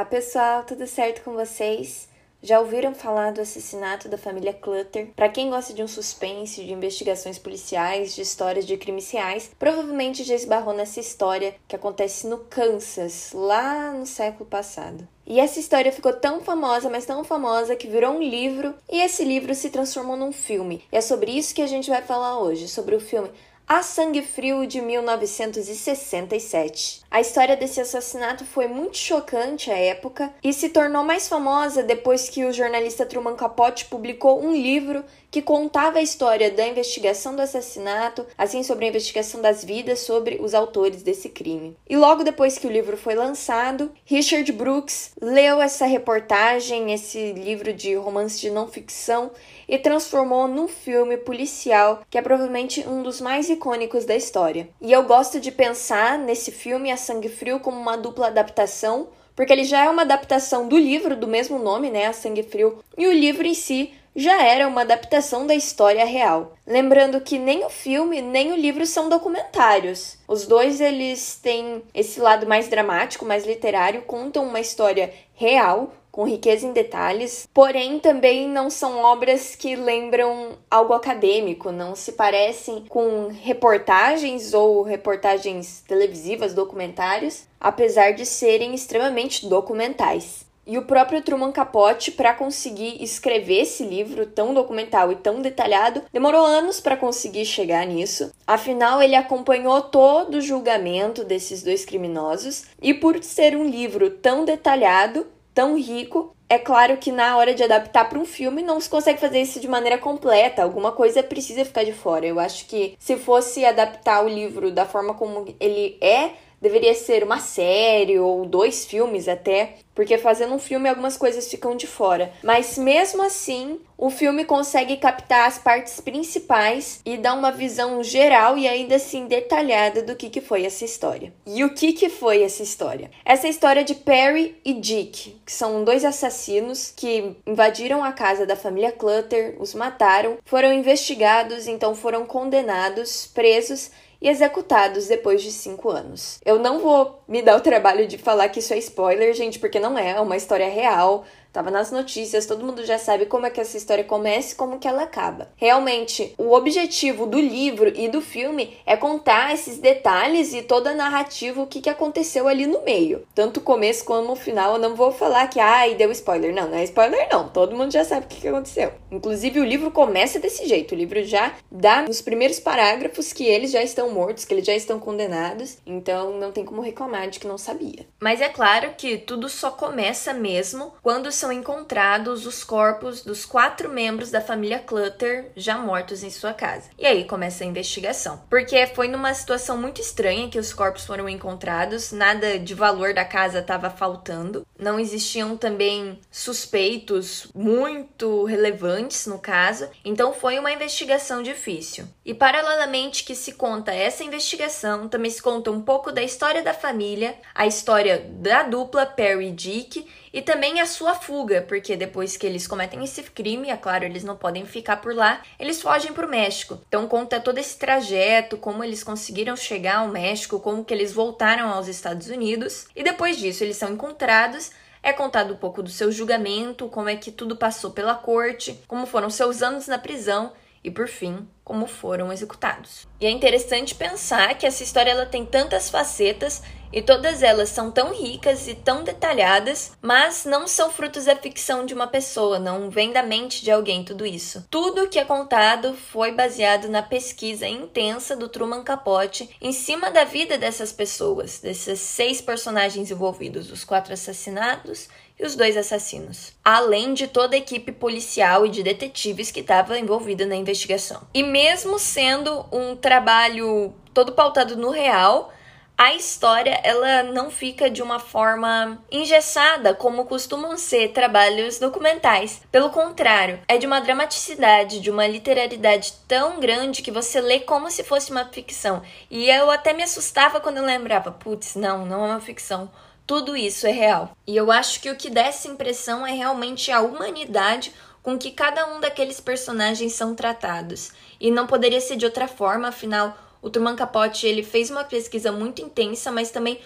Olá pessoal, tudo certo com vocês? Já ouviram falar do assassinato da família Clutter? Para quem gosta de um suspense, de investigações policiais, de histórias de crimes reais, provavelmente já esbarrou nessa história que acontece no Kansas, lá no século passado. E essa história ficou tão famosa, mas tão famosa que virou um livro, e esse livro se transformou num filme. E é sobre isso que a gente vai falar hoje, sobre o filme a Sangue Frio de 1967. A história desse assassinato foi muito chocante à época e se tornou mais famosa depois que o jornalista Truman Capote publicou um livro que contava a história da investigação do assassinato, assim sobre a investigação das vidas sobre os autores desse crime. E logo depois que o livro foi lançado, Richard Brooks leu essa reportagem, esse livro de romance de não ficção e transformou num filme policial que é provavelmente um dos mais icônicos da história. E eu gosto de pensar nesse filme A Sangue Frio como uma dupla adaptação, porque ele já é uma adaptação do livro do mesmo nome, né, A Sangue Frio, e o livro em si já era uma adaptação da história real. Lembrando que nem o filme nem o livro são documentários. Os dois eles têm esse lado mais dramático, mais literário, contam uma história real, com riqueza em detalhes, porém também não são obras que lembram algo acadêmico, não se parecem com reportagens ou reportagens televisivas, documentários, apesar de serem extremamente documentais. E o próprio Truman Capote, para conseguir escrever esse livro tão documental e tão detalhado, demorou anos para conseguir chegar nisso. Afinal, ele acompanhou todo o julgamento desses dois criminosos, e por ser um livro tão detalhado, tão rico, é claro que na hora de adaptar para um filme não se consegue fazer isso de maneira completa, alguma coisa precisa ficar de fora. Eu acho que se fosse adaptar o livro da forma como ele é, deveria ser uma série ou dois filmes até, porque fazendo um filme algumas coisas ficam de fora. Mas mesmo assim, o filme consegue captar as partes principais e dar uma visão geral e ainda assim detalhada do que, que foi essa história. E o que, que foi essa história? Essa história de Perry e Dick, que são dois assassinos que invadiram a casa da família Clutter, os mataram, foram investigados, então foram condenados, presos e executados depois de cinco anos. Eu não vou me dar o trabalho de falar que isso é spoiler, gente, porque não é, é uma história real. Tava nas notícias, todo mundo já sabe como é que essa história começa e como que ela acaba. Realmente, o objetivo do livro e do filme é contar esses detalhes e toda a narrativa, o que, que aconteceu ali no meio. Tanto o começo como o final, eu não vou falar que, ai, deu spoiler. Não, não é spoiler não, todo mundo já sabe o que, que aconteceu. Inclusive, o livro começa desse jeito, o livro já dá nos primeiros parágrafos que eles já estão mortos, que eles já estão condenados, então não tem como reclamar de que não sabia. Mas é claro que tudo só começa mesmo quando são encontrados os corpos dos quatro membros da família Clutter já mortos em sua casa. E aí começa a investigação. Porque foi numa situação muito estranha que os corpos foram encontrados, nada de valor da casa estava faltando, não existiam também suspeitos muito relevantes no caso, então foi uma investigação difícil. E paralelamente que se conta essa investigação, também se conta um pouco da história da família, a história da dupla Perry e Dick e também a sua fuga, porque depois que eles cometem esse crime, é claro, eles não podem ficar por lá, eles fogem para o México. Então conta todo esse trajeto, como eles conseguiram chegar ao México, como que eles voltaram aos Estados Unidos. E depois disso, eles são encontrados é contado um pouco do seu julgamento, como é que tudo passou pela corte, como foram seus anos na prisão e, por fim, como foram executados. E é interessante pensar que essa história ela tem tantas facetas e todas elas são tão ricas e tão detalhadas, mas não são frutos da ficção de uma pessoa, não vem da mente de alguém tudo isso. Tudo que é contado foi baseado na pesquisa intensa do Truman Capote em cima da vida dessas pessoas, desses seis personagens envolvidos, os quatro assassinados e os dois assassinos, além de toda a equipe policial e de detetives que estava envolvida na investigação. E mesmo sendo um trabalho todo pautado no real, a história ela não fica de uma forma engessada como costumam ser trabalhos documentais. Pelo contrário, é de uma dramaticidade, de uma literalidade tão grande que você lê como se fosse uma ficção. E eu até me assustava quando eu lembrava, putz, não, não é uma ficção. Tudo isso é real. E eu acho que o que dá essa impressão é realmente a humanidade com que cada um daqueles personagens são tratados. E não poderia ser de outra forma, afinal, o Truman Capote ele fez uma pesquisa muito intensa, mas também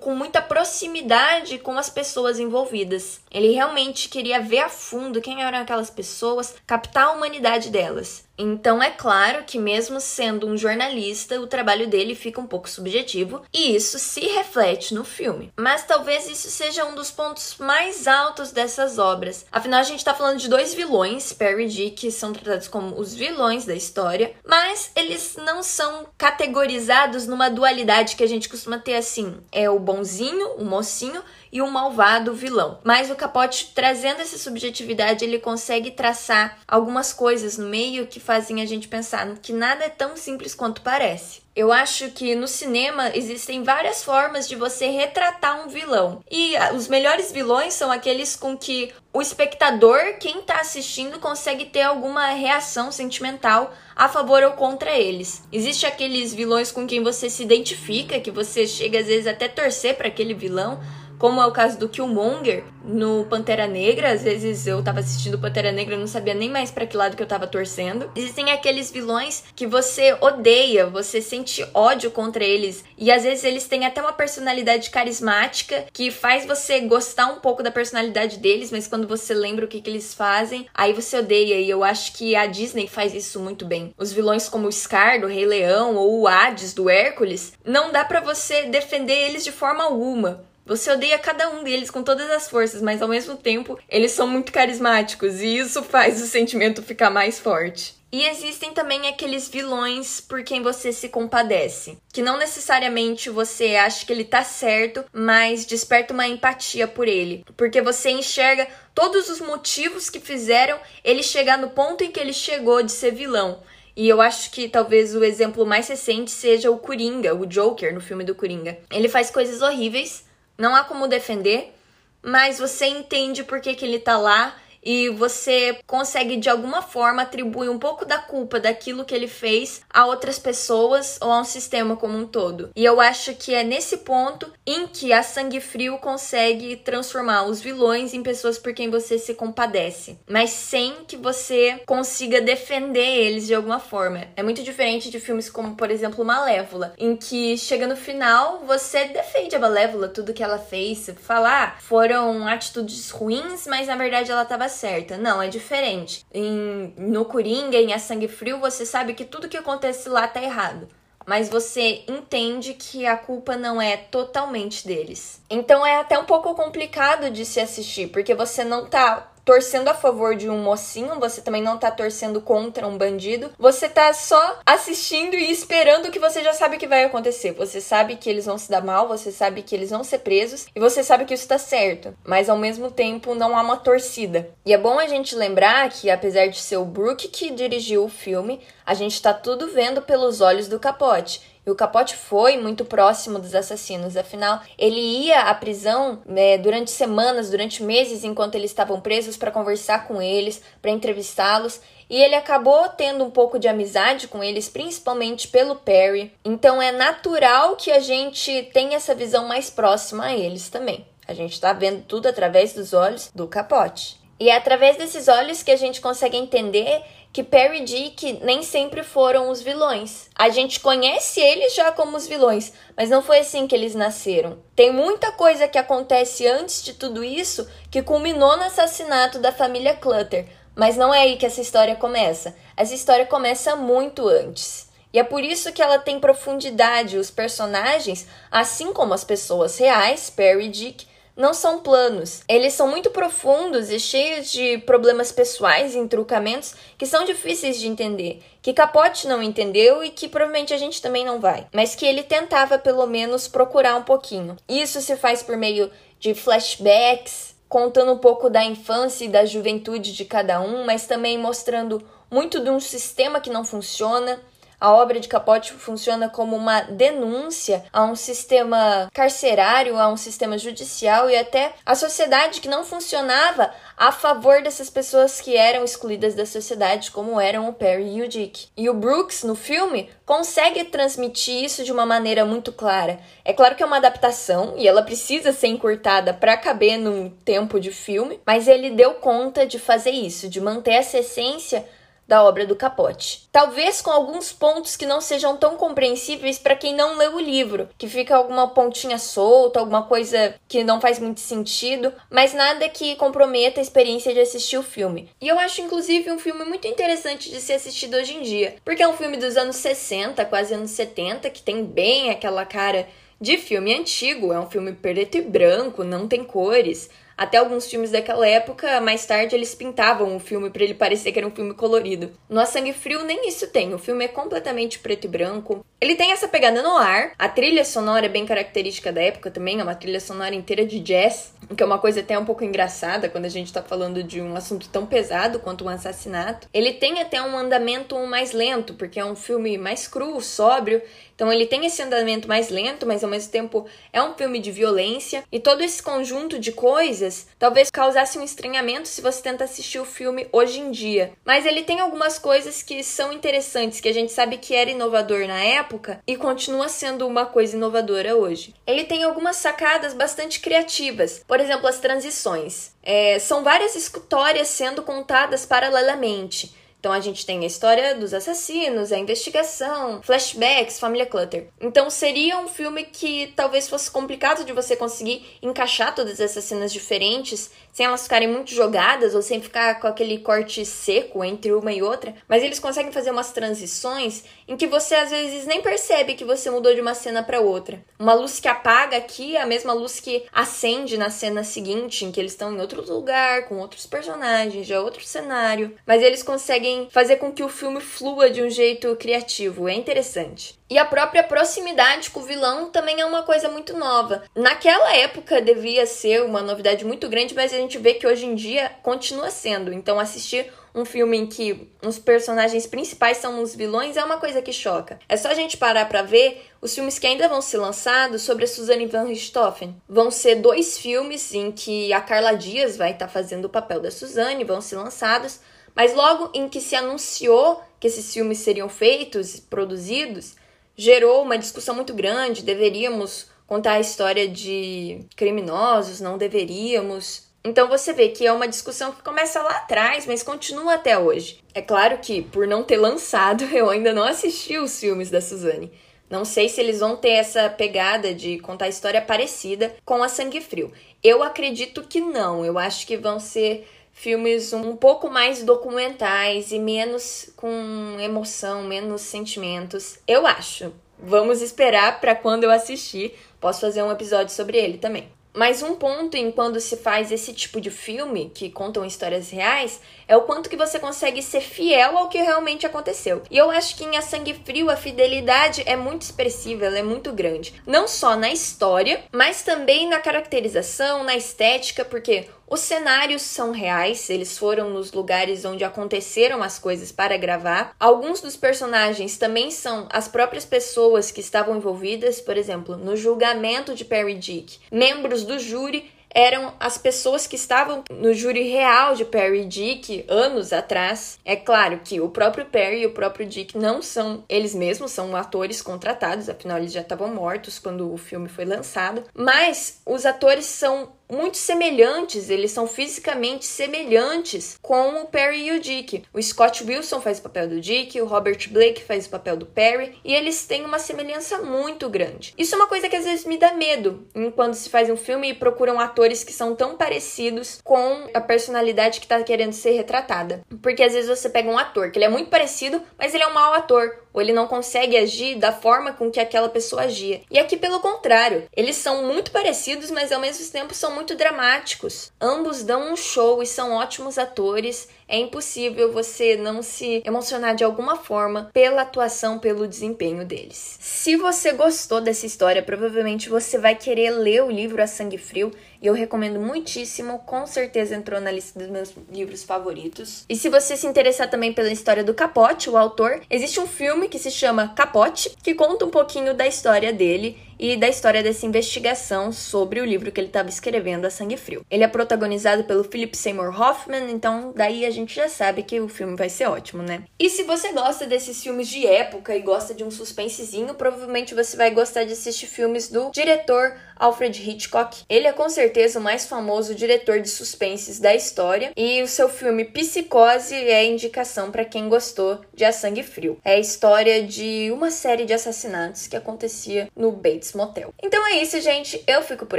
com muita proximidade com as pessoas envolvidas. Ele realmente queria ver a fundo quem eram aquelas pessoas, captar a humanidade delas. Então é claro que, mesmo sendo um jornalista, o trabalho dele fica um pouco subjetivo e isso se reflete no filme. Mas talvez isso seja um dos pontos mais altos dessas obras. Afinal, a gente está falando de dois vilões, Perry e Dick, que são tratados como os vilões da história, mas eles não são categorizados numa dualidade que a gente costuma ter assim: é o bonzinho, o mocinho e o malvado vilão. Mas o Capote, trazendo essa subjetividade, ele consegue traçar algumas coisas no meio que fazem a gente pensar que nada é tão simples quanto parece. Eu acho que no cinema existem várias formas de você retratar um vilão. E ah, os melhores vilões são aqueles com que o espectador, quem está assistindo, consegue ter alguma reação sentimental a favor ou contra eles. Existe aqueles vilões com quem você se identifica, que você chega às vezes até torcer para aquele vilão, como é o caso do Killmonger no Pantera Negra. Às vezes eu tava assistindo Pantera Negra e não sabia nem mais para que lado que eu tava torcendo. Existem aqueles vilões que você odeia, você sente ódio contra eles. E às vezes eles têm até uma personalidade carismática que faz você gostar um pouco da personalidade deles, mas quando você lembra o que, que eles fazem, aí você odeia. E eu acho que a Disney faz isso muito bem. Os vilões como o Scar do Rei Leão ou o Hades do Hércules, não dá para você defender eles de forma alguma. Você odeia cada um deles com todas as forças, mas ao mesmo tempo eles são muito carismáticos e isso faz o sentimento ficar mais forte. E existem também aqueles vilões por quem você se compadece, que não necessariamente você acha que ele tá certo, mas desperta uma empatia por ele, porque você enxerga todos os motivos que fizeram ele chegar no ponto em que ele chegou de ser vilão. E eu acho que talvez o exemplo mais recente seja o Coringa, o Joker no filme do Coringa. Ele faz coisas horríveis, não há como defender, mas você entende por que, que ele tá lá e você consegue de alguma forma atribuir um pouco da culpa daquilo que ele fez a outras pessoas ou a um sistema como um todo. E eu acho que é nesse ponto em que a Sangue Frio consegue transformar os vilões em pessoas por quem você se compadece, mas sem que você consiga defender eles de alguma forma. É muito diferente de filmes como, por exemplo, Malévola, em que chega no final você defende a Malévola, tudo que ela fez, falar ah, foram atitudes ruins, mas na verdade ela estava certa. Não, é diferente. Em, no Coringa, em A Sangue Frio, você sabe que tudo que acontece lá tá errado. Mas você entende que a culpa não é totalmente deles. Então é até um pouco complicado de se assistir, porque você não tá torcendo a favor de um mocinho, você também não tá torcendo contra um bandido. Você tá só assistindo e esperando que você já sabe o que vai acontecer. Você sabe que eles vão se dar mal, você sabe que eles vão ser presos e você sabe que isso tá certo. Mas ao mesmo tempo não há uma torcida. E é bom a gente lembrar que apesar de ser o Brook que dirigiu o filme, a gente tá tudo vendo pelos olhos do capote. E o Capote foi muito próximo dos assassinos, afinal, ele ia à prisão né, durante semanas, durante meses, enquanto eles estavam presos, para conversar com eles, para entrevistá-los. E ele acabou tendo um pouco de amizade com eles, principalmente pelo Perry. Então é natural que a gente tenha essa visão mais próxima a eles também. A gente está vendo tudo através dos olhos do Capote. E é através desses olhos que a gente consegue entender que Perry e Dick nem sempre foram os vilões. A gente conhece eles já como os vilões, mas não foi assim que eles nasceram. Tem muita coisa que acontece antes de tudo isso que culminou no assassinato da família Clutter, mas não é aí que essa história começa. Essa história começa muito antes. E é por isso que ela tem profundidade. Os personagens, assim como as pessoas reais, Perry e Dick, não são planos. Eles são muito profundos e cheios de problemas pessoais e entrucamentos que são difíceis de entender, que Capote não entendeu e que provavelmente a gente também não vai, mas que ele tentava pelo menos procurar um pouquinho. Isso se faz por meio de flashbacks, contando um pouco da infância e da juventude de cada um, mas também mostrando muito de um sistema que não funciona a obra de Capote funciona como uma denúncia a um sistema carcerário, a um sistema judicial e até a sociedade que não funcionava a favor dessas pessoas que eram excluídas da sociedade, como eram o Perry e o Dick. E o Brooks, no filme, consegue transmitir isso de uma maneira muito clara. É claro que é uma adaptação e ela precisa ser encurtada para caber num tempo de filme, mas ele deu conta de fazer isso, de manter essa essência da obra do Capote. Talvez com alguns pontos que não sejam tão compreensíveis para quem não leu o livro, que fica alguma pontinha solta, alguma coisa que não faz muito sentido, mas nada que comprometa a experiência de assistir o filme. E eu acho inclusive um filme muito interessante de ser assistido hoje em dia, porque é um filme dos anos 60, quase anos 70, que tem bem aquela cara de filme antigo, é um filme preto e branco, não tem cores. Até alguns filmes daquela época, mais tarde, eles pintavam o filme para ele parecer que era um filme colorido. No A Sangue Frio, nem isso tem. O filme é completamente preto e branco. Ele tem essa pegada no ar. A trilha sonora é bem característica da época também, é uma trilha sonora inteira de jazz, que é uma coisa até um pouco engraçada quando a gente tá falando de um assunto tão pesado quanto um assassinato. Ele tem até um andamento mais lento, porque é um filme mais cru, sóbrio, então ele tem esse andamento mais lento, mas ao mesmo tempo é um filme de violência e todo esse conjunto de coisas talvez causasse um estranhamento se você tenta assistir o filme hoje em dia. Mas ele tem algumas coisas que são interessantes, que a gente sabe que era inovador na época e continua sendo uma coisa inovadora hoje. Ele tem algumas sacadas bastante criativas, por exemplo, as transições. É, são várias histórias sendo contadas paralelamente. Então a gente tem a história dos assassinos, a investigação, flashbacks, família Clutter. Então seria um filme que talvez fosse complicado de você conseguir encaixar todas essas cenas diferentes sem elas ficarem muito jogadas ou sem ficar com aquele corte seco entre uma e outra, mas eles conseguem fazer umas transições em que você às vezes nem percebe que você mudou de uma cena para outra. Uma luz que apaga aqui é a mesma luz que acende na cena seguinte, em que eles estão em outro lugar, com outros personagens, já outro cenário, mas eles conseguem fazer com que o filme flua de um jeito criativo, é interessante. E a própria proximidade com o vilão também é uma coisa muito nova. Naquela época devia ser uma novidade muito grande, mas a gente vê que hoje em dia continua sendo. Então assistir um filme em que os personagens principais são os vilões é uma coisa que choca. É só a gente parar para ver os filmes que ainda vão ser lançados sobre a Suzanne van Richthofen. Vão ser dois filmes em que a Carla Dias vai estar tá fazendo o papel da Suzanne, vão ser lançados, mas logo em que se anunciou que esses filmes seriam feitos, produzidos, gerou uma discussão muito grande. Deveríamos contar a história de criminosos, não deveríamos. Então você vê que é uma discussão que começa lá atrás, mas continua até hoje. É claro que, por não ter lançado, eu ainda não assisti os filmes da Suzane. Não sei se eles vão ter essa pegada de contar história parecida com a Sangue Frio. Eu acredito que não. Eu acho que vão ser filmes um pouco mais documentais e menos com emoção, menos sentimentos. Eu acho. Vamos esperar para quando eu assistir, posso fazer um episódio sobre ele também. Mas um ponto em quando se faz esse tipo de filme, que contam histórias reais, é o quanto que você consegue ser fiel ao que realmente aconteceu. E eu acho que em A Sangue Frio a fidelidade é muito expressiva, ela é muito grande. Não só na história, mas também na caracterização, na estética, porque os cenários são reais, eles foram nos lugares onde aconteceram as coisas para gravar. Alguns dos personagens também são as próprias pessoas que estavam envolvidas, por exemplo, no julgamento de Perry Dick. Membros do júri eram as pessoas que estavam no júri real de Perry e Dick anos atrás. É claro que o próprio Perry e o próprio Dick não são eles mesmos, são atores contratados, afinal eles já estavam mortos quando o filme foi lançado, mas os atores são muito semelhantes, eles são fisicamente semelhantes com o Perry e o Dick. O Scott Wilson faz o papel do Dick, o Robert Blake faz o papel do Perry, e eles têm uma semelhança muito grande. Isso é uma coisa que às vezes me dá medo quando se faz um filme e procuram atores que são tão parecidos com a personalidade que está querendo ser retratada. Porque às vezes você pega um ator que ele é muito parecido, mas ele é um mau ator ou ele não consegue agir da forma com que aquela pessoa agia. E aqui, pelo contrário, eles são muito parecidos, mas ao mesmo tempo são muito dramáticos. Ambos dão um show e são ótimos atores é impossível você não se emocionar de alguma forma pela atuação, pelo desempenho deles. Se você gostou dessa história, provavelmente você vai querer ler o livro A Sangue Frio. E eu recomendo muitíssimo, com certeza entrou na lista dos meus livros favoritos. E se você se interessar também pela história do Capote, o autor, existe um filme que se chama Capote, que conta um pouquinho da história dele e da história dessa investigação sobre o livro que ele estava escrevendo, A Sangue Frio. Ele é protagonizado pelo Philip Seymour Hoffman, então daí a gente já sabe que o filme vai ser ótimo, né? E se você gosta desses filmes de época e gosta de um suspensezinho, provavelmente você vai gostar de assistir filmes do diretor Alfred Hitchcock. Ele é com certeza o mais famoso diretor de suspenses da história e o seu filme Psicose é indicação para quem gostou de A Sangue Frio. É a história de uma série de assassinatos que acontecia no Bates Motel. Então é isso, gente. Eu fico por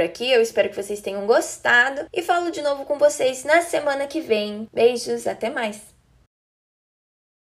aqui. Eu espero que vocês tenham gostado e falo de novo com vocês na semana que vem. Beijos, até mais.